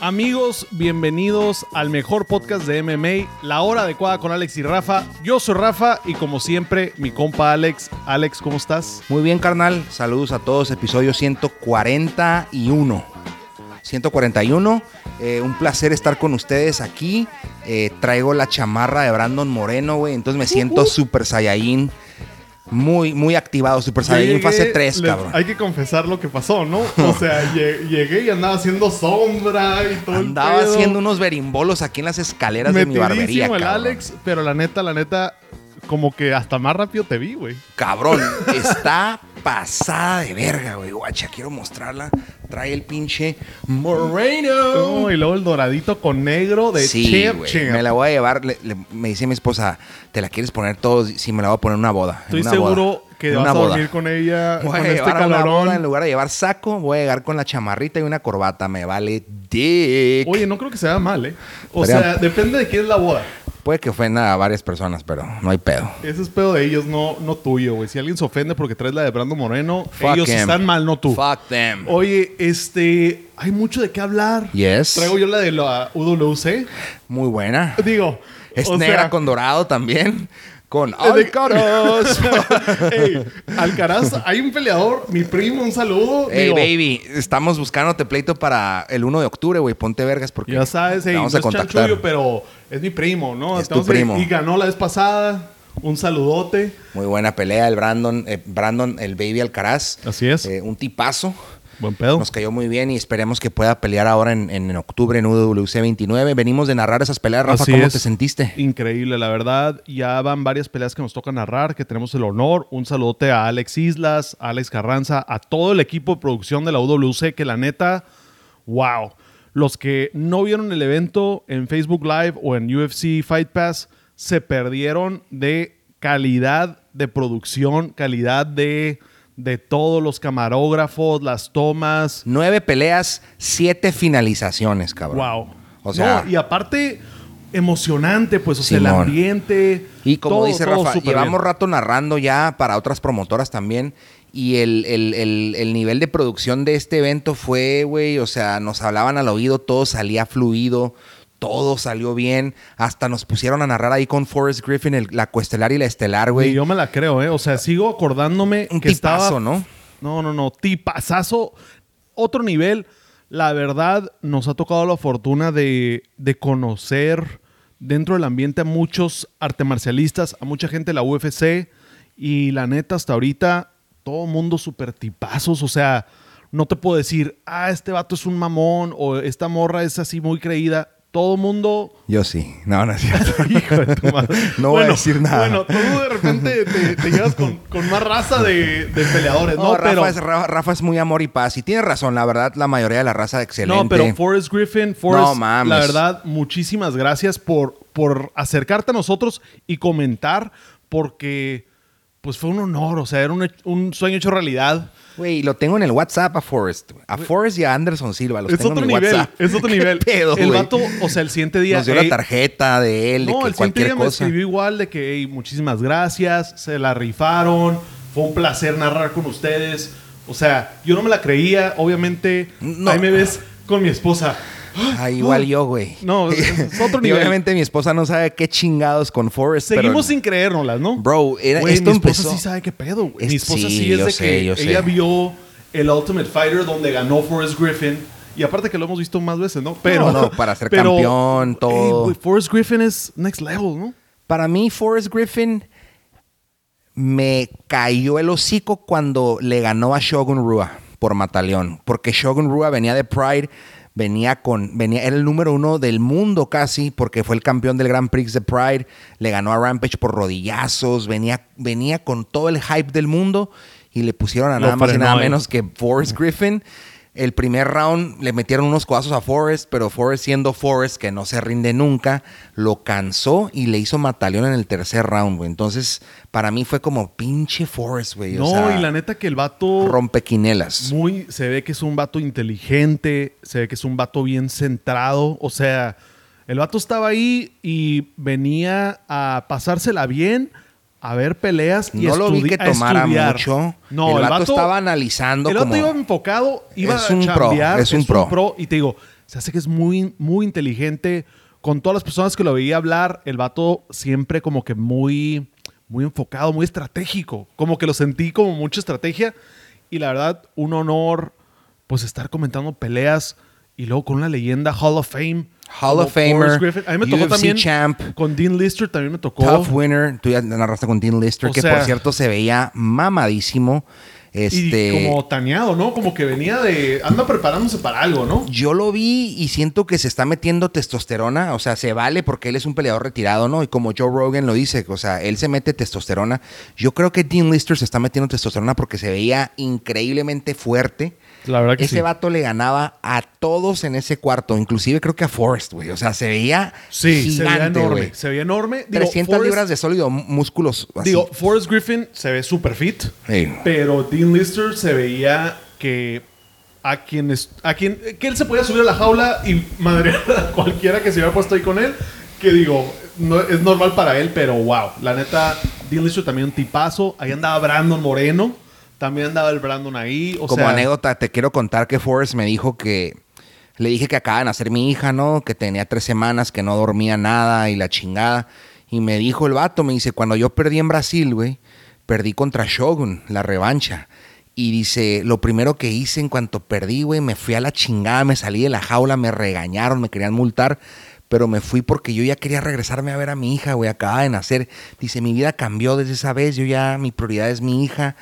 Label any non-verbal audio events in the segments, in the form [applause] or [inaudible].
Amigos, bienvenidos al mejor podcast de MMA, La Hora Adecuada con Alex y Rafa. Yo soy Rafa y como siempre, mi compa Alex. Alex, ¿cómo estás? Muy bien, carnal. Saludos a todos. Episodio 141. 141. Eh, un placer estar con ustedes aquí. Eh, traigo la chamarra de Brandon Moreno, güey. Entonces me siento super saiyajin muy, muy activado Super Saiyan fase 3, cabrón. Hay que confesar lo que pasó, ¿no? [laughs] O sea, llegué y andaba haciendo sombra y todo Andaba haciendo unos berimbolos aquí en las escaleras de mi barbería, el Alex, pero la neta, la neta, como que hasta más rápido te vi, güey. Cabrón, [laughs] está pasada de verga, güey. Guacha, quiero mostrarla. Trae el pinche Moreno. y luego el doradito con negro de sí, Me la voy a llevar. me dice mi esposa, ¿te la quieres poner todo? Sí, me la voy a poner en una boda. Estoy seguro que vas a dormir con ella. [laughs] Voy a este una. En lugar de llevar saco, voy a llegar con la chamarrita y una corbata. Me vale dick. Oye, no creo que sea mal, ¿eh? O sea, depende de quién es la boda. Puede que ofenda a varias personas, pero no hay pedo. Ese es pedo de ellos, no, no tuyo, güey. Si alguien se ofende porque traes la de Brando Moreno, ellos están mal, no tú. Fuck them. Oye, este, hay mucho de qué hablar. Yes. Traigo yo la de la UWC. Muy buena. Digo. Es negra con dorado también con Alcaraz. hey, [laughs] Alcaraz, hay un peleador, mi primo, un saludo. Hey, baby, estamos buscándote pleito para el 1 de octubre, güey. Ponte vergas porque. Ya sabes, vamos a contactar. pero es mi primo, ¿no? Es tu primo. y ganó la vez pasada. Un saludote. Muy buena pelea el Brandon, eh, Brandon, el baby Alcaraz. Así es. Eh, un tipazo. Buen pedo. Nos cayó muy bien y esperemos que pueda pelear ahora en, en, octubre en UWC 29. Venimos de narrar esas peleas, Rafa. ¿Cómo te sentiste? Increíble, la verdad. Ya van varias peleas que nos toca narrar, que tenemos el honor. Un saludote a Alex Islas, a Alex Carranza, a todo el equipo de producción de la UWC, que la neta, wow. Los que no vieron el evento en Facebook Live o en UFC Fight Pass se perdieron de calidad de producción, calidad de de todos los camarógrafos, las tomas. Nueve peleas, siete finalizaciones, cabrón. Wow. O sea. y aparte, emocionante, pues, o sea, el ambiente. Y como dice Rafa, llevamos rato narrando ya para otras promotoras también. Y el, el, nivel de producción de este evento fue, güey, o sea, nos hablaban al oído, todo salía fluido todo salió bien. Hasta nos pusieron a narrar ahí con Forrest Griffin la cuestelar y la estelar, güey. Y yo me la creo, ¿eh? O sea, sigo acordándome Un que tipazo, estaba... ¿no? No, no, no. Tipazazo. Otro nivel. La verdad, nos ha tocado la fortuna de, de conocer dentro del ambiente a muchos arte marcialistas, a mucha gente de la UFC. Y la neta, hasta ahorita, todo mundo súper tipazos. O sea, no te puedo decir, ah, este vato es un mamón o esta morra es así muy creída todo mundo. Yo sí. No, no es cierto. [laughs] Hijo de tu madre. [laughs] No voy a decir nada. Bueno, tú de repente te, [laughs] llevas con, más raza de, peleadores, ¿no? Rafa, pero... es, Rafa, es, muy amor y paz. Y tiene razón, la verdad, la mayoría de la raza excelente. No, pero Forrest Griffin, Forrest, la verdad, muchísimas gracias por, por acercarte a nosotros y comentar, porque pues fue un honor, o sea, era un, un sueño hecho realidad. Güey, lo tengo en el WhatsApp a Forrest. A Forrest y a Anderson Silva. Los es tengo otro en nivel, WhatsApp. Es otro [laughs] nivel. Pedo, el vato, o sea, el siguiente día. Nos dio la tarjeta de él, de no, que el siguiente día me escribió igual de que, hey, muchísimas gracias, se la rifaron, fue un placer narrar con ustedes. O sea, yo no me la creía, obviamente. No. Ahí me ves con mi esposa. Ah, igual yo, güey. No, [laughs] es otro nivel. y obviamente mi esposa no sabe qué chingados con Forrest. Seguimos sin creérnoslas, ¿no? Bro, era, mi esposa sí sabe qué pedo, güey. Mi esposa sí, es de que ella vio el Ultimate Fighter donde ganó Forrest Griffin. Y aparte que lo hemos visto más veces, ¿no? Pero, no, para ser [laughs] campeón, todo. Forrest Griffin es next level, ¿no? Para mí, Forrest Griffin me cayó el hocico cuando le ganó a Shogun Rua por Mataleón. Porque Shogun Rua venía de Pride venía con, venía, era el número uno del mundo casi, porque fue el campeón del Grand Prix de Pride, le ganó a Rampage por rodillazos, venía, venía con todo el hype del mundo y le pusieron a nada más y nada menos que Forrest Griffin. El primer round le metieron unos codazos a Forrest, pero Forrest siendo Forrest, que no se rinde nunca, lo cansó y le hizo mataleón en el tercer round, güey. Entonces, para mí fue como pinche Forrest, güey. No, y la neta que el vato... Rompe quinelas. Muy, se ve que es un vato inteligente, se ve que es un vato bien centrado. O sea, el vato estaba ahí y venía a pasársela bien, a ver peleas y No lo vi que tomara estudiar. No, No, el, vato, estaba analizando El vato como... iba enfocado, iba Es a un pro, chambear, es un pro. Y te digo, se hace que es muy, muy inteligente. Con todas las personas que lo veía hablar, el vato siempre como que muy, muy enfocado, muy estratégico. Como que lo sentí como mucha estrategia. Y la verdad, un honor, pues estar comentando peleas y luego con una leyenda Hall of Fame. Hall of Famer. A mí me tocó UFC también champ. con Dean Lister, también me tocó. Tough winner. Tú ya narraste con Dean Lister, O que sea- por cierto se veía mamadísimo. Este, Y como tañado, ¿no? Como que venía de. Anda preparándose para algo, ¿no? Yo lo vi y siento que se está metiendo testosterona, o sea, se vale porque él es un peleador retirado, ¿no? Y como Joe Rogan lo dice, o sea, él se mete testosterona. Yo creo que Dean Lister se está metiendo testosterona porque se veía increíblemente fuerte. La verdad que Ese sí. vato le ganaba a todos en ese cuarto, inclusive creo que a Forrest, güey. O sea, se veía Sí, se veía gigante, enorme. güey. Se veía enorme. Digo, 300 Forrest- libras de sólido, músculos así. Digo, Forrest Griffin se ve super fit, Sí. pero Dean Lister se veía que a quien, a quien que él se podía subir a la jaula y madrear a cualquiera que se hubiera puesto ahí con él. Que digo, no, es normal para él, pero wow. La neta, Dean Lister también un tipazo. Ahí andaba Brandon Moreno. También andaba el Brandon ahí. O Como sea, anécdota, te quiero contar que Forrest me dijo que le dije que acaba de nacer mi hija, ¿no? Que tenía tres semanas, que no dormía nada y la chingada. Y me dijo el vato, me dice, cuando yo perdí en Brasil, güey, perdí contra Shogun, la revancha. Y dice, lo primero que hice en cuanto perdí, güey, me fui a la chingada, me salí de la jaula, me regañaron, me querían multar, pero me fui porque yo ya quería regresarme a ver a mi hija, güey, acaba de nacer. Dice, mi vida cambió desde esa vez, yo ya, mi prioridad es mi hija.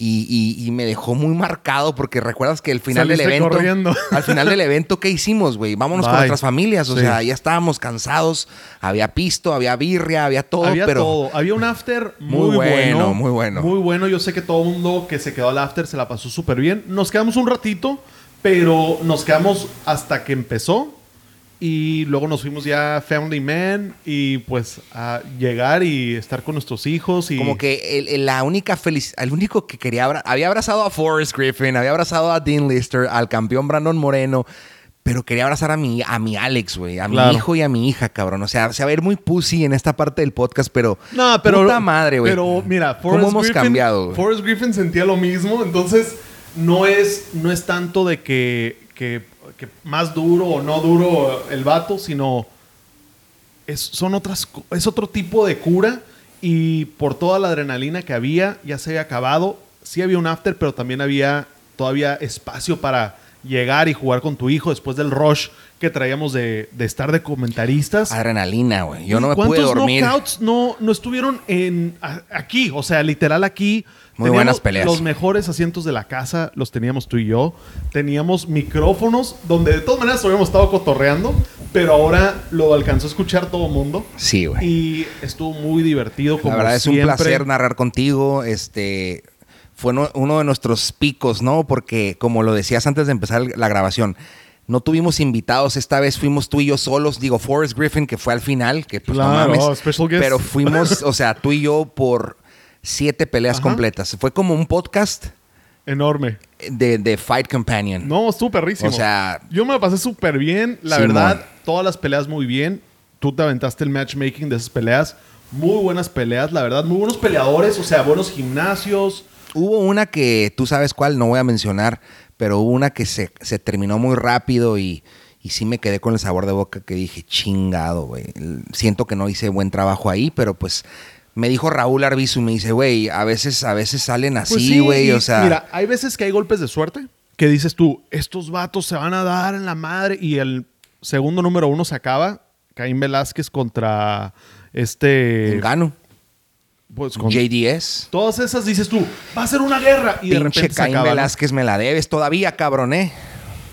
Y, y- y me dejó muy marcado porque recuerdas que el final del evento, corriendo. [laughs] al final del evento, ¿qué hicimos, güey? Vámonos con nuestras familias, o Sí. sea, ya estábamos cansados, había pisto, había birria, había todo, Había pero todo. Había un after Muy muy, bueno, bueno, muy bueno. Muy bueno. Yo sé que todo el mundo que se quedó al after se la pasó súper bien. Nos quedamos un ratito, pero nos quedamos hasta que empezó. Y luego nos fuimos ya Family Man y pues a llegar y estar con nuestros hijos. Y Como que el- el- la única feliz, el único que quería abra- había abrazado a Forrest Griffin, había abrazado a Dean Lister, al campeón Brandon Moreno, pero quería abrazar a mi, a mi Alex, güey, a mi hijo y a mi hija, cabrón. O sea, se va a ver muy pussy en esta parte del podcast, pero No, pero. puta madre, güey. Pero mira, ¿Cómo Forrest hemos Griffin, cambiado, güey? Forrest Griffin sentía lo mismo, entonces no es, no es tanto de que, que, que más duro o no duro el vato, sino es, son otras, es otro tipo de cura y por toda la adrenalina que había, ya se había acabado. Sí había un after, pero también había todavía espacio para llegar y jugar con tu hijo después del rush que traíamos de, de estar de comentaristas. Adrenalina, güey. Yo ¿Y no me pude ¿Cuántos dormir. knockouts no, no estuvieron en, a- aquí? O sea, literal aquí. Muy Teníamos buenas peleas. Los mejores asientos de la casa los teníamos tú y yo. Teníamos micrófonos donde de todas maneras habíamos estado cotorreando, pero ahora lo alcanzó a escuchar todo el mundo. Sí, güey. Y estuvo muy divertido. Como La verdad es un placer narrar contigo. Este fue no- uno de nuestros picos, ¿no? Porque como lo decías antes de empezar la grabación, no tuvimos invitados. Esta vez fuimos tú y yo solos. Digo, Forrest Griffin, que fue al final, que pues no Claro, mames. special guest. Pero fuimos, o sea, tú y yo por siete peleas Ajá. completas. Fue como un podcast Enorme. de, de Fight Companion. No, estuvo perrísimo. O sea- yo me la pasé súper bien. La verdad, todas las peleas muy bien. Tú te aventaste el matchmaking de esas peleas. Muy buenas peleas, la verdad. Muy buenos peleadores, o sea, buenos gimnasios. Hubo una que tú sabes cuál, no voy a mencionar, pero hubo una que se, se terminó muy rápido y, y sí me quedé con el sabor de boca que dije, chingado, güey. Siento que no hice buen trabajo ahí, pero pues me dijo Raúl Arbizu, me dice, güey, a veces, a veces salen Pues así, sí, güey, o sea... Mira, hay veces que hay golpes de suerte que dices tú, estos vatos se van a dar en la madre y el segundo número uno se acaba. Caín Velázquez contra este... Gano. Pues con JDS. todas esas dices tú, va a ser una guerra y de Pinche repente se Caín. Velázquez me la debes todavía, cabrón, ¿eh?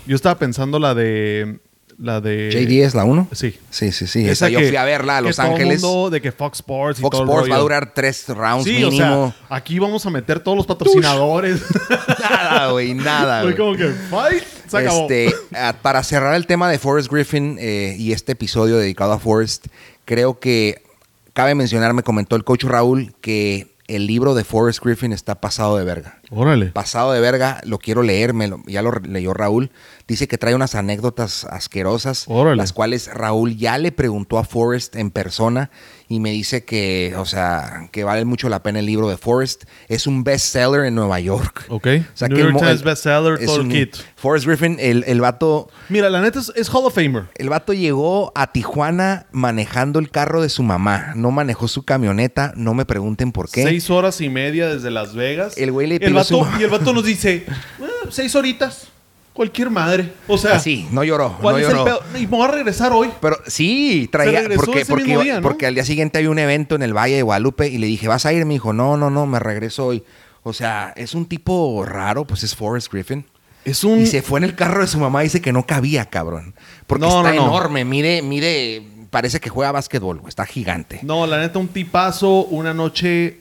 Yo estaba pensando la de... La de... JDS, la 1. Sí. Sí, sí, sí. Esa, yo que- fui a verla a Los todo el Ángeles. mundo de que Fox Sports y Fox todo el Sports va a rollo. durar tres rounds Sí, mínimo. o sea, aquí vamos a meter todos los patrocinadores. [laughs] nada, güey, nada, Fue como que, fight, se acabó. Este, para cerrar el tema de Forrest Griffin eh, y este episodio dedicado a Forrest, creo que cabe mencionar, me comentó el coach Raúl, que el libro de Forrest Griffin está pasado de verga. Órale. pasado de verga, lo quiero leer, me lo- ya lo leyó Raúl. Dice que trae unas anécdotas asquerosas, Órale. las cuales Raúl ya le preguntó a Forrest en persona y me dice que, o sea, que vale mucho la pena el libro de Forrest. Es un bestseller en Nueva York. Ok. O sea, New que York Times el- bestseller, es todo un- kit. Forrest Griffin, el, el vato... Mira, la neta es, es Hall of Famer. El vato llegó a Tijuana manejando el carro de su mamá. No manejó su camioneta. No me pregunten por qué. Seis horas y media desde Las Vegas. El güey le pidió vato. Y el vato nos dice, "Ah, seis horitas. Cualquier madre. O sea, Así, no lloró. ¿cuál no es lloró. el pedo? Y me voy a regresar hoy. Pero sí, traía. regresó Porque, ese porque, mismo iba- día, ¿no? porque al día siguiente había un evento en el Valle de Guadalupe y le dije, ¿vas a ir? Me dijo, no, no, no, me regreso hoy. O sea, es un tipo raro, pues es Forrest Griffin. Es un... Y se fue en el carro de su mamá y dice que no cabía, cabrón. Porque No, está no, no. enorme. Mire, mire, parece que juega básquetbol, güey, está gigante. No, la neta, un tipazo, una noche,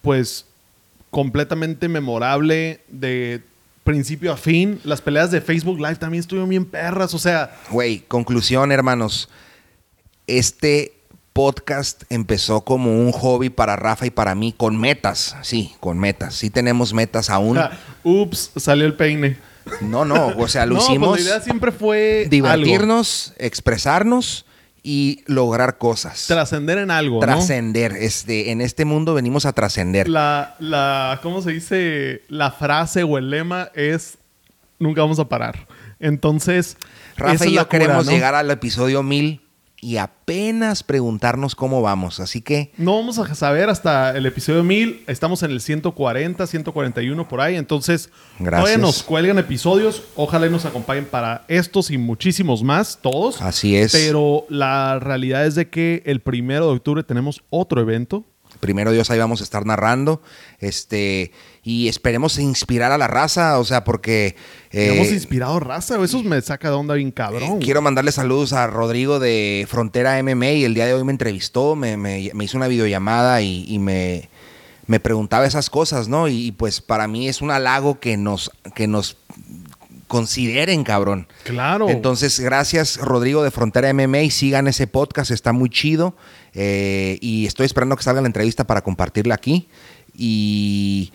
pues, completamente memorable de principio a fin. Las peleas de Facebook Live también estuvieron bien perras, o sea, Güey, conclusión, hermanos. Este podcast empezó como un hobby para Rafa y para mí, con metas. Sí, con metas. Sí tenemos metas aún. ja, ups, salió el peine. No, no, o sea, lo [laughs] no, hicimos pues la idea siempre fue divertirnos, expresarnos y lograr cosas. trascender en algo, ¿no? Trascender. Este, en este mundo venimos a trascender. La, la, ¿cómo se dice? La frase o el lema es nunca vamos a parar. Entonces, Rafa y yo cura, queremos ¿no? llegar al episodio 1000 y apenas preguntarnos cómo vamos. Así que No vamos a saber hasta el episodio 1000. Estamos en el 140, 141 por ahí. Entonces, Gracias. todavía nos cuelgan episodios. Ojalá y nos acompañen para estos y muchísimos más, todos. así es. Pero la realidad es de que el primero de octubre tenemos otro evento. Primero Dios ahí vamos a estar narrando. Este, y esperemos inspirar a la raza. O sea, porque. eh, Hemos inspirado raza. Eso me saca de onda bien cabrón. Eh, Quiero mandarle saludos a Rodrigo de Frontera MMA y el día de hoy me entrevistó, me, me- me hizo una videollamada y, y me, me preguntaba esas cosas, ¿no? Y, pues para mí es un halago que nos, que nos consideren, cabrón. Claro. Entonces, gracias Rodrigo de Frontera MMA y sigan ese podcast, está muy chido. Eh, y estoy esperando que salga la entrevista para compartirla aquí. Y,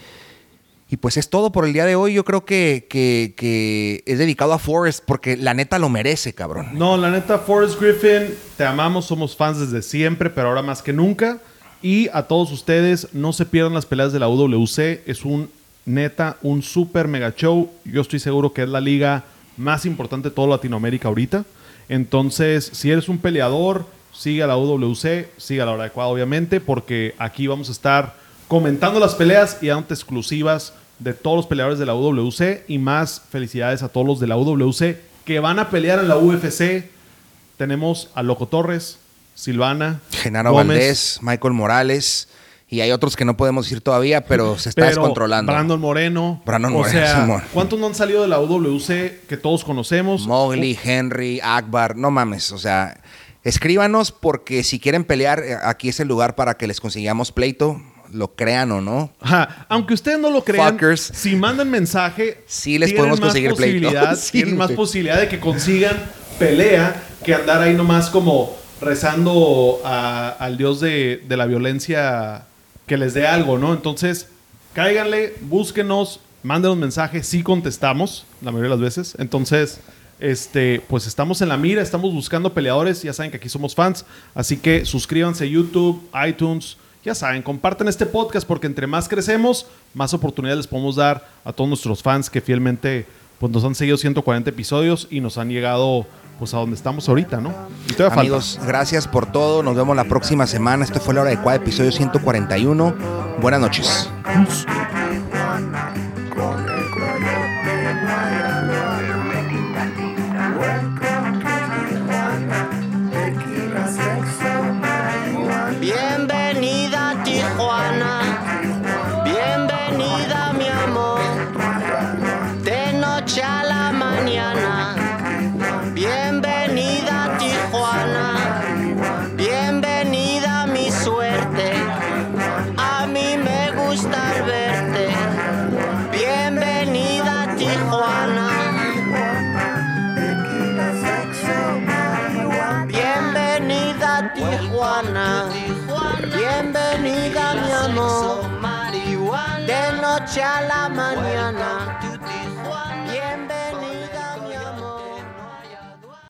y pues es todo por el día de hoy. Yo creo que, que- que es dedicado a Forrest porque la neta lo merece, cabrón. No, la neta, Forrest Griffin, te amamos, somos fans desde siempre, pero ahora más que nunca. Y a todos ustedes, no se pierdan las peleas de la UWC. Es un neta, un super mega show. Yo estoy seguro que es la liga más importante de toda Latinoamérica ahorita. Entonces, si eres un peleador, sigue a la UWC, sigue a la hora adecuada, obviamente, porque aquí vamos a estar comentando las peleas y dándote exclusivas de todos los peleadores de la UWC. Y más felicidades a todos los de la UWC que van a pelear en la UFC. Tenemos a Loco Torres, Silvana, Genaro Gómez, Valdés, Michael Morales y hay otros que no podemos decir todavía, pero se está pero descontrolando. Brandon Moreno. Brandon o Moreno, sea, Simón. ¿cuántos no han salido de la UWC que todos conocemos? Mowgli, Henry, Akbar, no mames, o sea, escríbanos porque si quieren pelear, eh, aquí es el lugar para que les consigamos pleito, lo crean o no. Ajá, Aunque ustedes no lo crean, Fuckers. si mandan mensaje, Sí les tienen podemos más conseguir pleito. posibilidad- [laughs] Sí, tienen más posibilidad de que consigan pelea que andar ahí nomás como rezando a- al dios de, de la violencia que les dé algo, ¿no? Entonces, cáiganle, búsquenos, mándenos mensajes, sí contestamos, la mayoría de las veces. Entonces, este, pues estamos en la mira, estamos buscando peleadores, ya saben que aquí somos fans, así que suscríbanse a YouTube, iTunes, ya saben, compartan este podcast porque entre más crecemos, más oportunidades les podemos dar a todos nuestros fans que fielmente pues, nos han seguido 140 episodios y nos han llegado pues a donde estamos ahorita, ¿no? Y falta. Amigos, gracias por todo. Nos vemos la próxima semana. Esto fue la hora adecuada, episodio 141. Buenas noches.